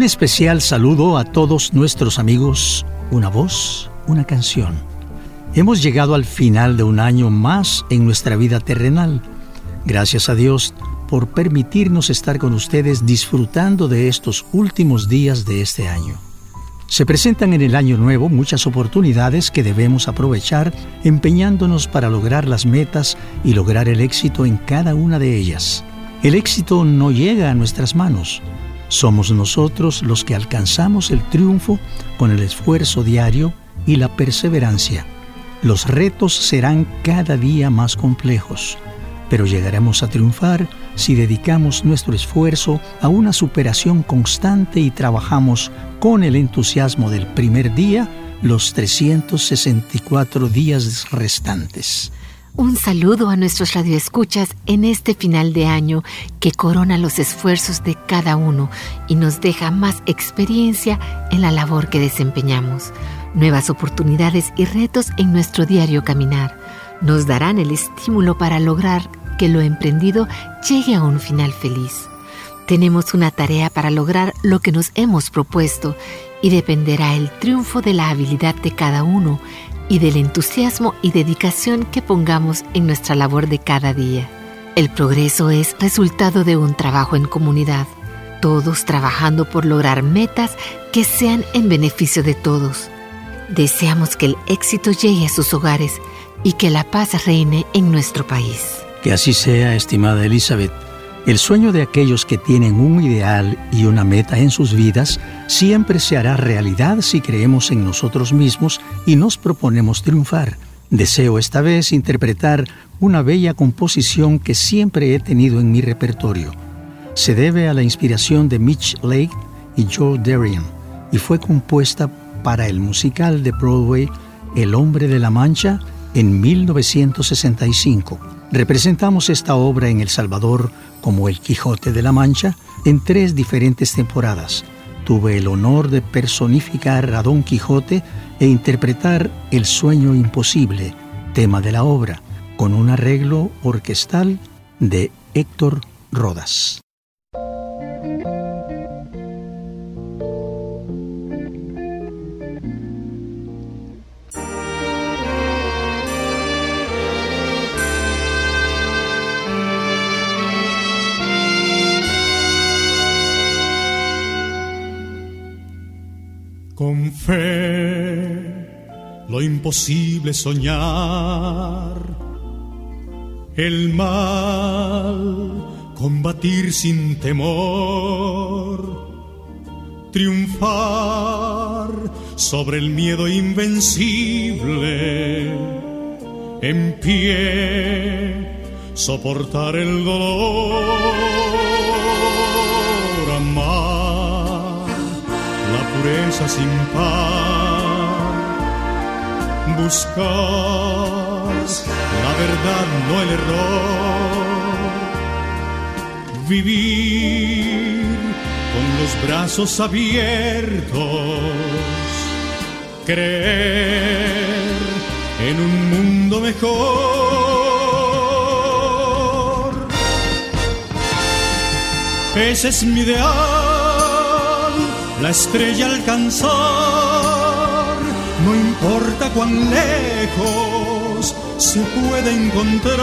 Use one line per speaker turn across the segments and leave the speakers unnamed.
Un especial saludo a todos nuestros amigos, una voz, una canción. Hemos llegado al final de un año más en nuestra vida terrenal. Gracias a Dios por permitirnos estar con ustedes disfrutando de estos últimos días de este año. Se presentan en el año nuevo muchas oportunidades que debemos aprovechar empeñándonos para lograr las metas y lograr el éxito en cada una de ellas. El éxito no llega a nuestras manos, somos nosotros los que alcanzamos el triunfo con el esfuerzo diario y la perseverancia. Los retos serán cada día más complejos, pero llegaremos a triunfar si dedicamos nuestro esfuerzo a una superación constante y trabajamos con el entusiasmo del primer día los 364 días restantes.
Un saludo a nuestros radioescuchas en este final de año que corona los esfuerzos de cada uno y nos deja más experiencia en la labor que desempeñamos. Nuevas oportunidades y retos en nuestro diario caminar nos darán el estímulo para lograr que lo emprendido llegue a un final feliz. Tenemos una tarea para lograr lo que nos hemos propuesto y dependerá el triunfo de la habilidad de cada uno y del entusiasmo y dedicación que pongamos en nuestra labor de cada día. El progreso es resultado de un trabajo en comunidad, todos trabajando por lograr metas que sean en beneficio de todos. Deseamos que el éxito llegue a sus hogares y que la paz reine en nuestro país.
Que así sea, estimada Elizabeth. El sueño de aquellos que tienen un ideal y una meta en sus vidas siempre se hará realidad si creemos en nosotros mismos y nos proponemos triunfar. Deseo esta vez interpretar una bella composición que siempre he tenido en mi repertorio. Se debe a la inspiración de Mitch Lake y Joe Darien y fue compuesta para el musical de Broadway El hombre de la Mancha en 1965. Representamos esta obra en El Salvador como El Quijote de la Mancha en tres diferentes temporadas. Tuve el honor de personificar a Don Quijote e interpretar El sueño imposible, tema de la obra, con un arreglo orquestal de Héctor Rodas.
Con fe, lo imposible soñar, el mal combatir sin temor, triunfar sobre el miedo invencible. En pie, soportar el dolor, pureza sin par, buscar la verdad, no el error, vivir con los brazos abiertos, creer en un mundo mejor. Ese es mi ideal, la estrella alcanzar, no importa cuán lejos se puede encontrar,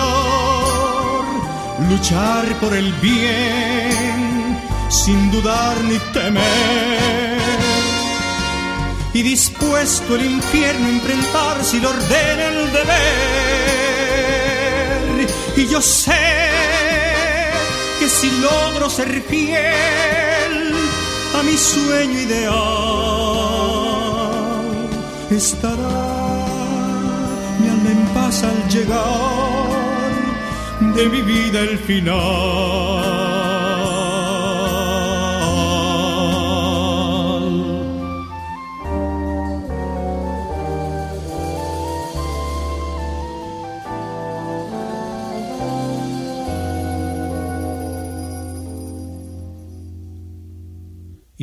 luchar por el bien sin dudar ni temer y dispuesto el infierno a enfrentar si lo ordena el deber. Y yo sé que si logro ser fiel a mi sueño ideal, estará mi alma en paz al llegar de mi vida el final.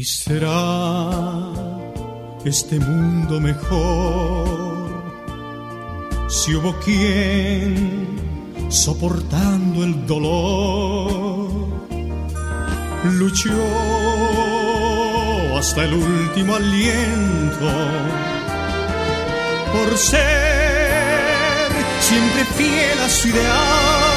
Y será este mundo mejor. Si hubo quien soportando el dolor luchó hasta el último aliento por ser siempre fiel a su ideal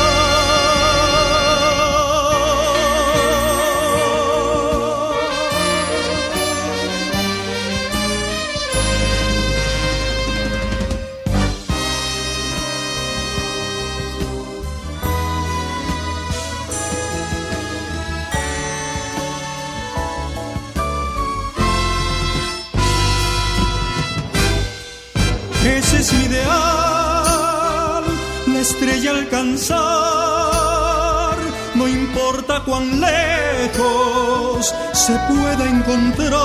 alcanzar, no importa cuán lejos se pueda encontrar,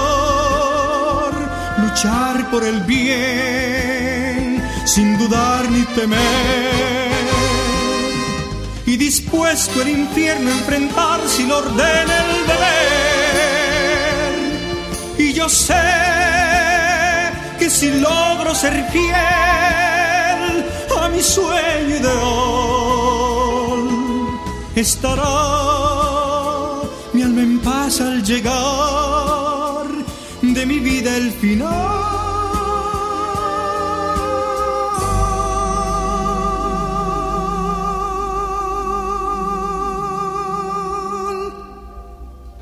luchar por el bien sin dudar ni temer. Y dispuesto el infierno a enfrentar si lo ordena el deber. Y yo sé que si logro ser fiel mi sueño ideal, estará mi alma en paz al llegar de mi vida el final.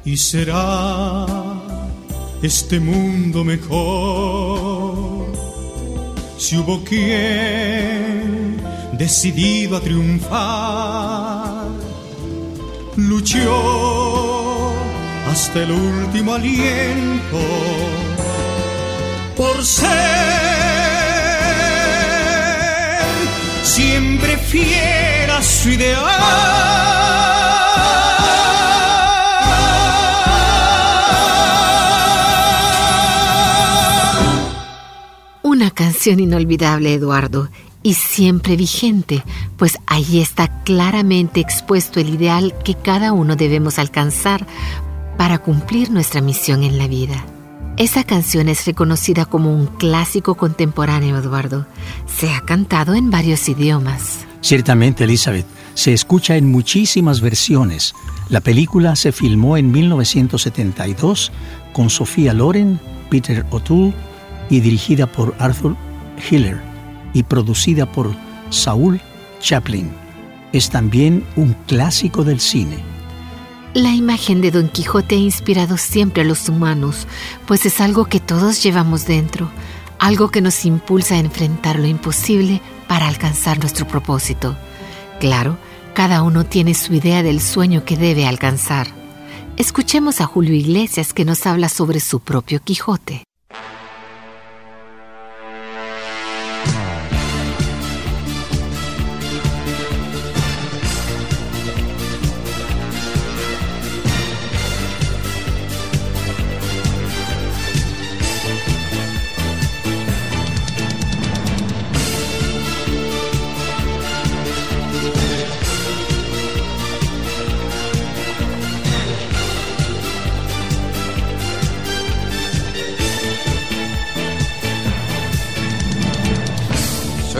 Y será este mundo mejor. Si hubo quien decidido a triunfar, luchó hasta el último aliento por ser siempre fiel a su ideal.
Una canción inolvidable, Eduardo, y siempre vigente, pues ahí está claramente expuesto el ideal que cada uno debemos alcanzar para cumplir nuestra misión en la vida. Esa canción es reconocida como un clásico contemporáneo, Eduardo. Se ha cantado en varios idiomas.
Ciertamente, Elizabeth, se escucha en muchísimas versiones. La película se filmó en 1972 con Sofía Loren, Peter O'Toole y dirigida por Arthur Hiller y producida por Saul Chaplin. Es también un clásico del cine.
La imagen de Don Quijote ha inspirado siempre a los humanos, pues es algo que todos llevamos dentro, algo que nos impulsa a enfrentar lo imposible para alcanzar nuestro propósito. Claro, cada uno tiene su idea del sueño que debe alcanzar. Escuchemos a Julio Iglesias que nos habla sobre su propio Quijote.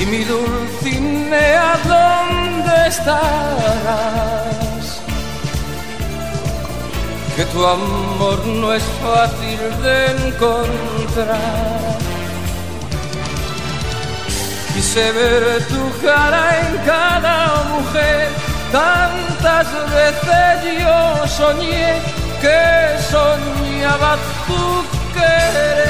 Y mi Dulcinea, ¿dónde estarás? Que tu amor no es fácil de encontrar Quise ver tu cara en cada mujer, tantas veces yo soñé que soñaba tu querer.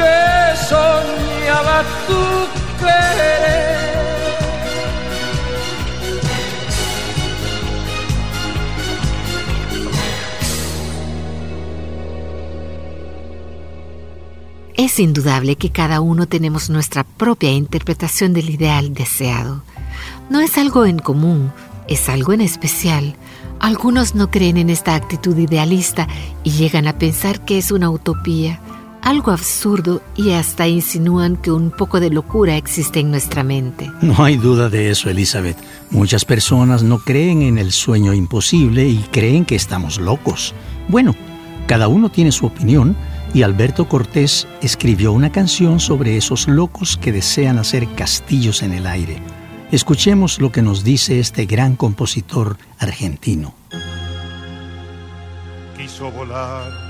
que soñaba.
Es indudable que cada uno tenemos nuestra propia interpretación del ideal deseado. No es algo en común, es algo en especial. Algunos no creen en esta actitud idealista y llegan a pensar que es una utopía, algo absurdo y hasta insinúan que un poco de locura existe en nuestra mente.
No hay duda de eso, Elizabeth. Muchas personas no creen en el sueño imposible y creen que estamos locos. Bueno, cada uno tiene su opinión y Alberto Cortés escribió una canción sobre esos locos que desean hacer castillos en el aire. Escuchemos lo que nos dice este gran compositor argentino.
Quiso volar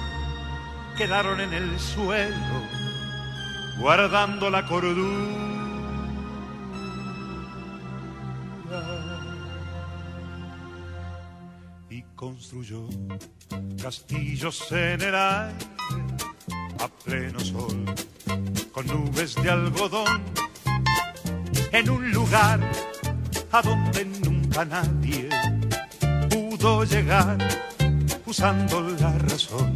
quedaron en el suelo guardando la cordura. Y construyó castillos en el aire a pleno sol, con nubes de algodón, en un lugar a donde nunca nadie pudo llegar usando la razón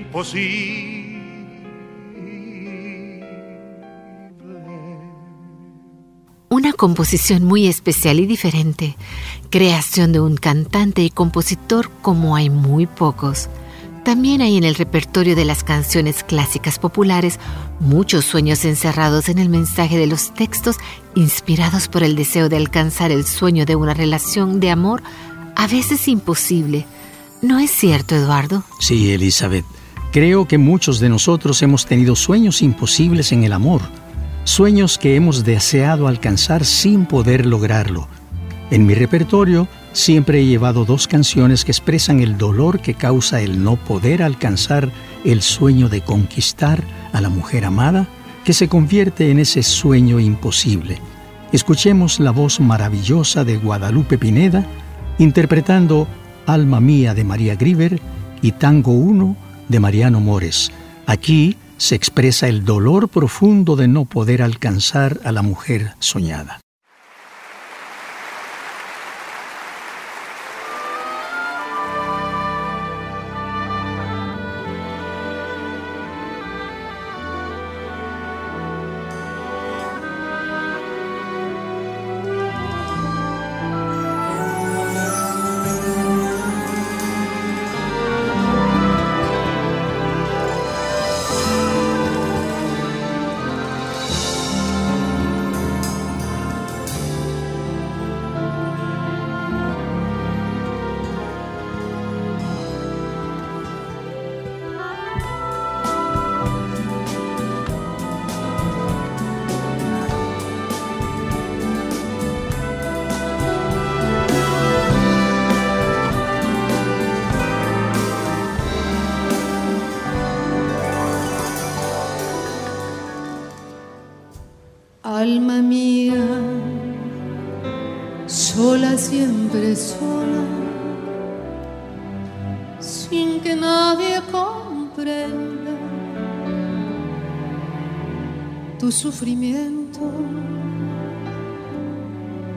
Una composición muy especial y diferente, creación de un cantante y compositor como hay muy pocos. También hay en el repertorio de las canciones clásicas populares muchos sueños encerrados en el mensaje de los textos inspirados por el deseo de alcanzar el sueño de una relación de amor a veces imposible. ¿No es cierto, Eduardo?
Sí, Elizabeth. Creo que muchos de nosotros hemos tenido sueños imposibles en el amor, sueños que hemos deseado alcanzar sin poder lograrlo. En mi repertorio Siempre he llevado dos canciones que expresan el dolor que causa el no poder alcanzar el sueño de conquistar a la mujer amada, que se convierte en ese sueño imposible. Escuchemos la voz maravillosa de Guadalupe Pineda, interpretando Alma Mía de María Grieber y Tango 1 de Mariano Mores. Aquí se expresa el dolor profundo de no poder alcanzar a la mujer soñada.
Siempre sin que nadie comprenda tu sufrimiento,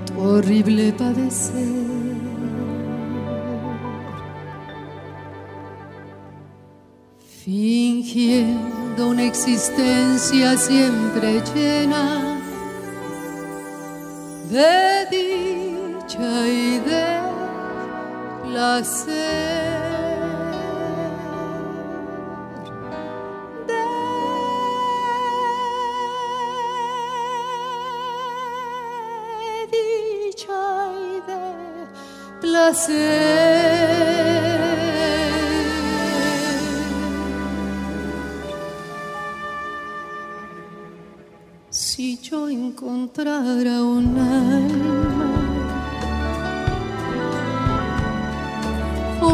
tu horrible padecer. Fingiendo una existencia siempre llena de dicha y Si yo encontrara un alma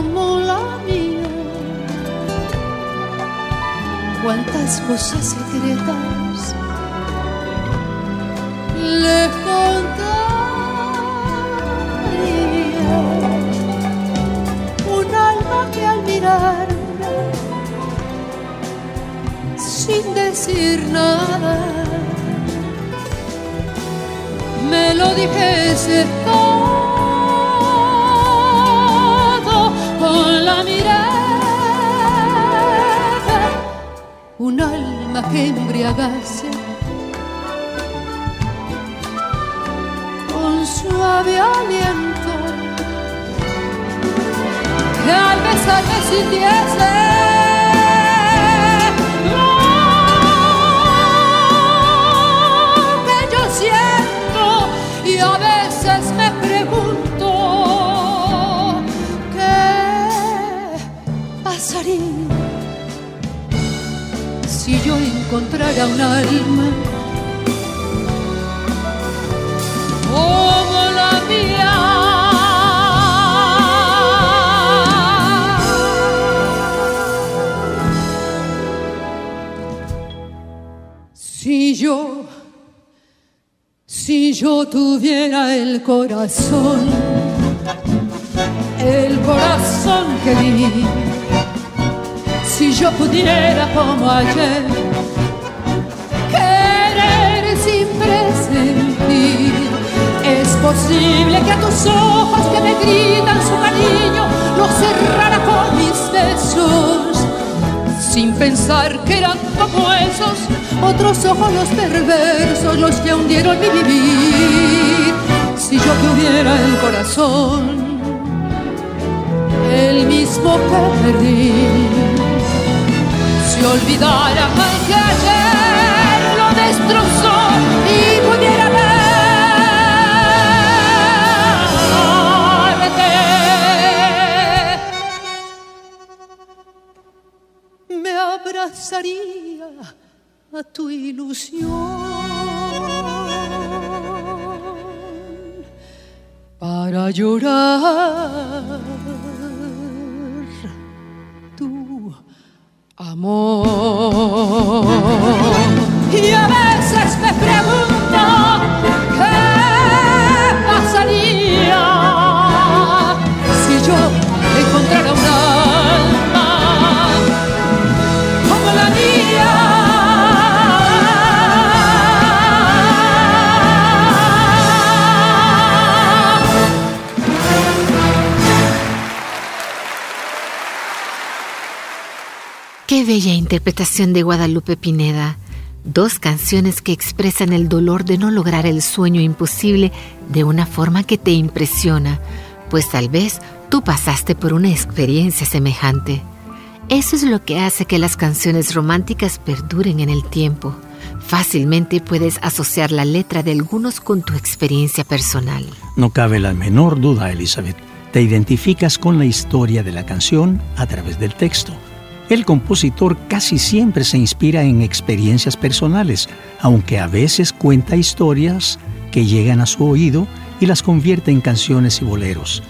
como la mía, cuántas cosas secretas le contaría. Un alma que al mirarme, sin decir nada, me lo dijese la mirada. Un alma que embriagase con suave aliento, que al besarme sintiese. Si yo encontrara un alma como la mía. Si yo, si yo tuviera el corazón, el corazón que di, si yo pudiera como ayer. Querer sin presentir, es posible que a tus ojos que me gritan su cariño los cerrara con mis besos, sin pensar que eran como esos otros ojos los perversos los que hundieron mi vivir. Si yo tuviera el corazón, el mismo que perdí si olvidara que ayer lo destrozó y pudiera verte, me abrazaría a tu ilusión para llorar amor. Y a veces me pregunto
Bella interpretación de Guadalupe Pineda. Dos canciones que expresan el dolor de no lograr el sueño imposible de una forma que te impresiona, pues tal vez tú pasaste por una experiencia semejante. Eso es lo que hace que las canciones románticas perduren en el tiempo. Fácilmente puedes asociar la letra de algunos con tu experiencia personal.
No cabe la menor duda, Elizabeth. Te identificas con la historia de la canción a través del texto. El compositor casi siempre se inspira en experiencias personales, aunque a veces cuenta historias que llegan a su oído y las convierte en canciones y boleros.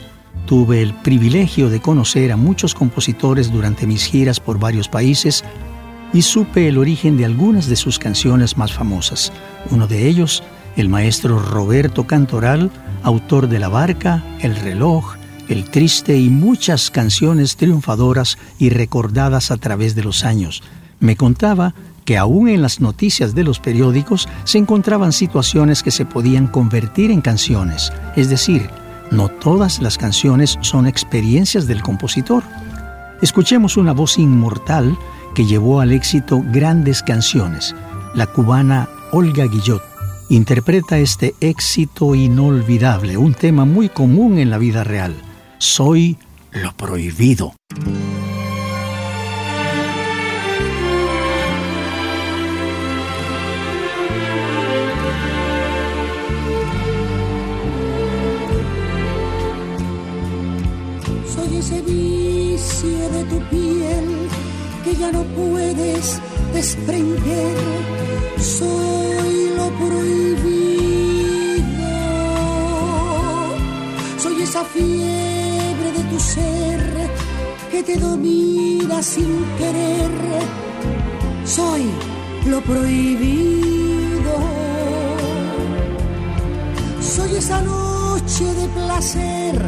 Tuve el privilegio de conocer a muchos compositores durante mis giras por varios países y supe el origen de algunas de sus canciones más famosas. Uno de ellos, el maestro Roberto Cantoral, autor de La Barca, El Reloj, El Triste y muchas canciones triunfadoras y recordadas a través de los años. Me contaba que aún en las noticias de los periódicos se encontraban situaciones que se podían convertir en canciones, es decir, no todas las canciones son experiencias del compositor. Escuchemos una voz inmortal que llevó al éxito grandes canciones. La cubana Olga Guillot interpreta este éxito inolvidable, un tema muy común en la vida real. Soy lo prohibido.
Soy ese vicio de tu piel que ya no puedes desprender. Soy lo prohibido. Soy esa ser te domina sin querer. Soy lo prohibido. Soy esa noche de placer,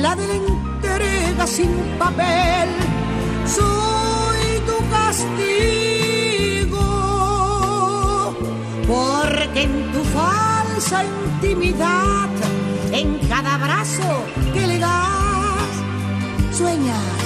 la de la entrega sin papel. Soy tu castigo, porque en tu falsa intimidad, en cada abrazo que le das, sueñas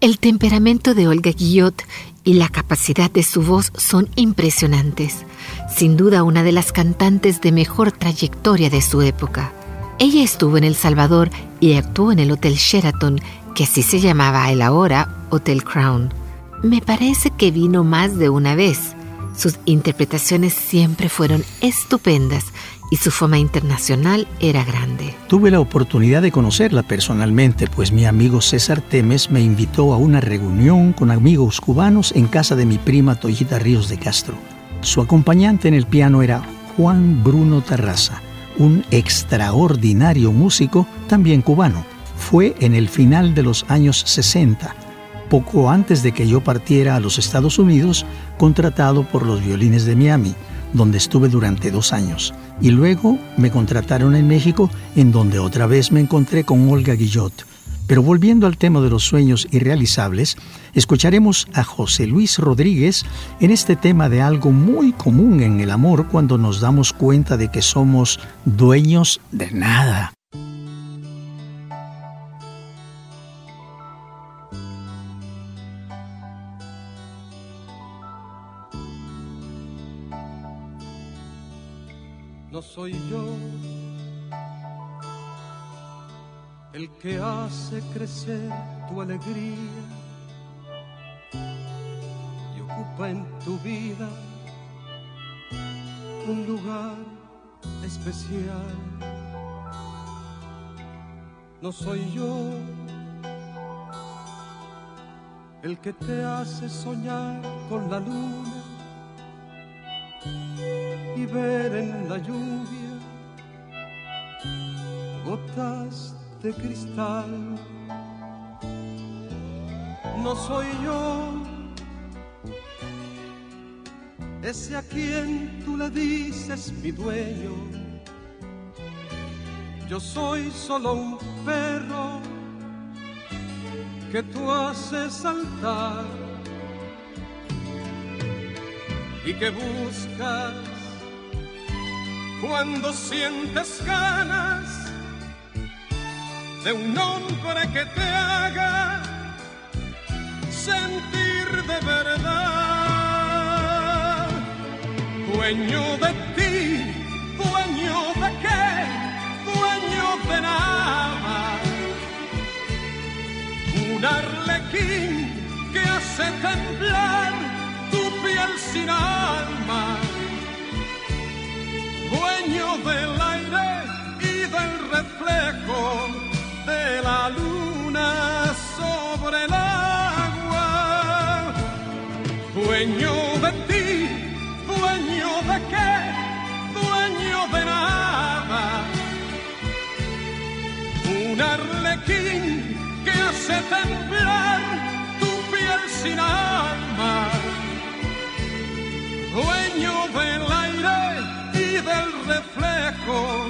El temperamento de Olga Guillot y la capacidad de su voz son impresionantes. Sin duda una de las cantantes de mejor trayectoria de su época. Ella estuvo en El Salvador y actuó en el Hotel Sheraton, que así se llamaba el ahora Hotel Crown. Me parece que vino más de una vez. Sus interpretaciones siempre fueron estupendas y su fama internacional era grande.
Tuve la oportunidad de conocerla personalmente, pues mi amigo César Temes me invitó a una reunión con amigos cubanos en casa de mi prima Toyita Ríos de Castro. Su acompañante en el piano era Juan Bruno Terraza, un extraordinario músico también cubano. Fue en el final de los años 60, poco antes de que yo partiera a los Estados Unidos, contratado por los violines de Miami donde estuve durante dos años, y luego me contrataron en México, en donde otra vez me encontré con Olga Guillot. Pero volviendo al tema de los sueños irrealizables, escucharemos a José Luis Rodríguez en este tema de algo muy común en el amor cuando nos damos cuenta de que somos dueños de nada.
Soy yo el que hace crecer tu alegría y ocupa en tu vida un lugar especial. No soy yo el que te hace soñar con la luna ver en la lluvia gotas de cristal. No soy yo ese a quien tú le dices mi dueño. Yo soy solo un perro que tú haces saltar y que buscas cuando sientes ganas de un hombre que te haga sentir de verdad, dueño de ti, dueño de qué, dueño de nada, un arlequín que hace temblar que hace temblar tu piel sin alma. Dueño del aire y del reflejo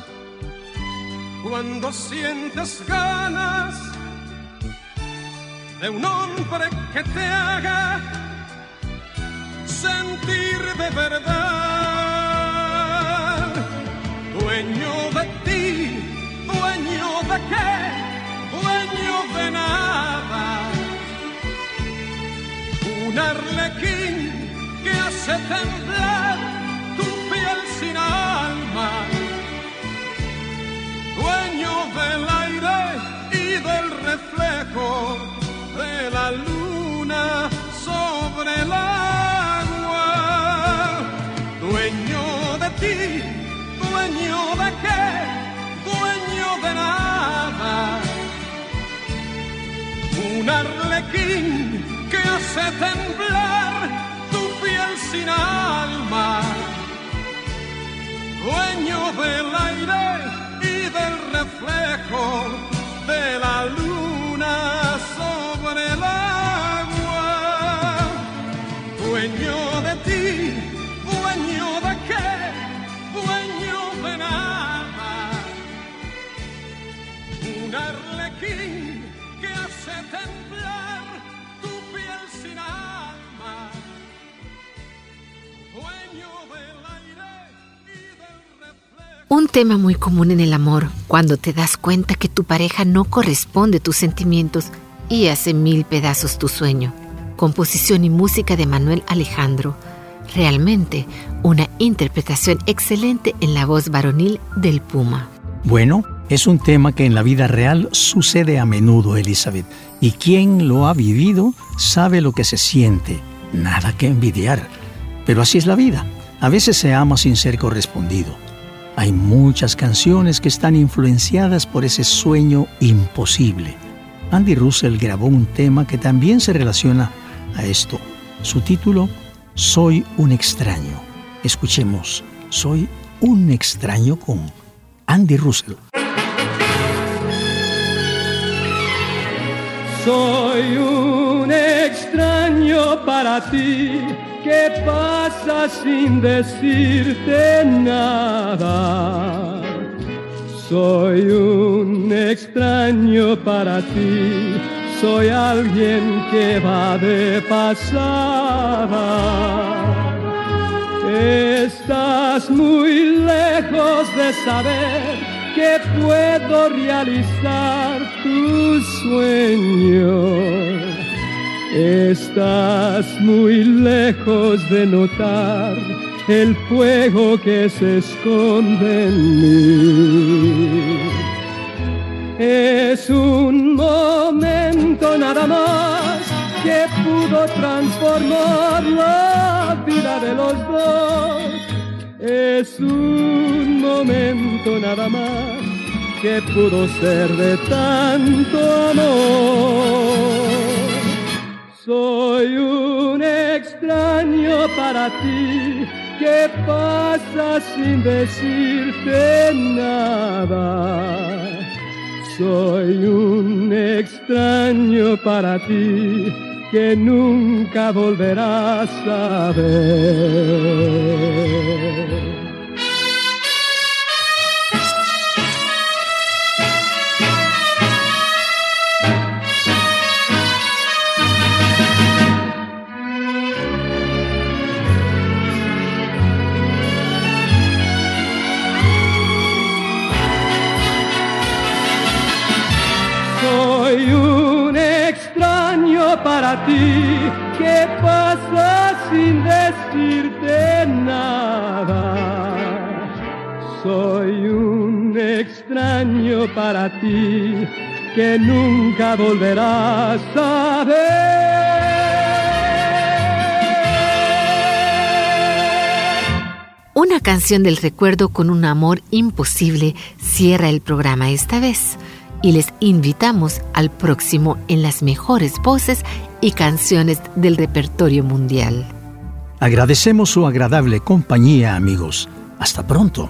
cuando sientes ganas de un hombre que te haga sentir de verdad. Dueño de ti, dueño de qué, dueño de nada. Un arlequín que hace temblar temblar tu piel sin alma. Dueño del aire y del reflejo Un
tema muy común en el amor, cuando te das cuenta que tu pareja no corresponde a tus sentimientos y hace mil pedazos tu sueño. Composición y música de Manuel Alejandro. Realmente una interpretación excelente en la voz varonil del Puma.
Bueno, es un tema que en la vida real sucede a menudo, Elizabeth, y quien lo ha vivido sabe lo que se siente. Nada que envidiar. Pero así es la vida. A veces se ama sin ser correspondido. Hay muchas canciones que están influenciadas por ese sueño imposible. Andy Russell grabó un tema que también se relaciona a esto. Su título, Soy un extraño. Escuchemos, Soy un extraño con Andy Russell.
Soy un extraño para ti que pasa sin decirte nada. Soy un extraño para ti, soy alguien que va de pasada. Estás muy lejos de saber que puedo realizar tus sueños. Estás muy lejos de notar el fuego que se esconde en mí. Es un momento nada más que pudo transformar la vida de los dos. Es un momento nada más que pudo ser de tanto amor. Soy un extraño para ti que pasa sin decirte nada. Soy un extraño para ti que nunca volverás a ver. Ti que pasa sin decirte nada. Soy un extraño para ti que nunca volverás a ver.
Una canción del recuerdo con un amor imposible cierra el programa esta vez y les invitamos al próximo en las mejores voces y canciones del repertorio mundial.
Agradecemos su agradable compañía, amigos. Hasta pronto.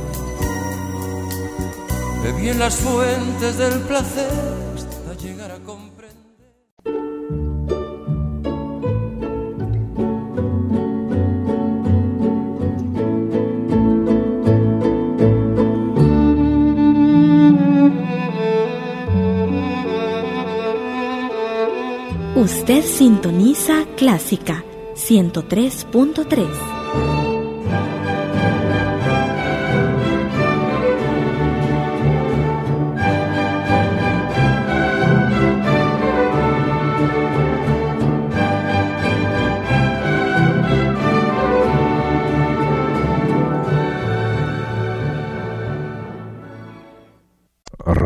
Bebí en las fuentes del placer hasta llegar a comprender.
Usted sintoniza Clásica 103.3.